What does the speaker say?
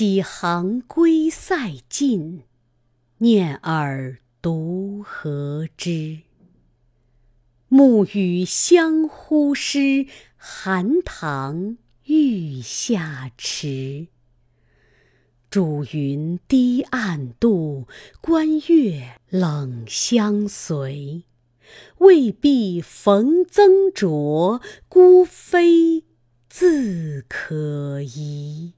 几行归塞尽，念尔独何之？暮雨相呼失，寒塘欲下迟。渚云低暗度，关月冷相随。未必逢增着，孤飞自可疑。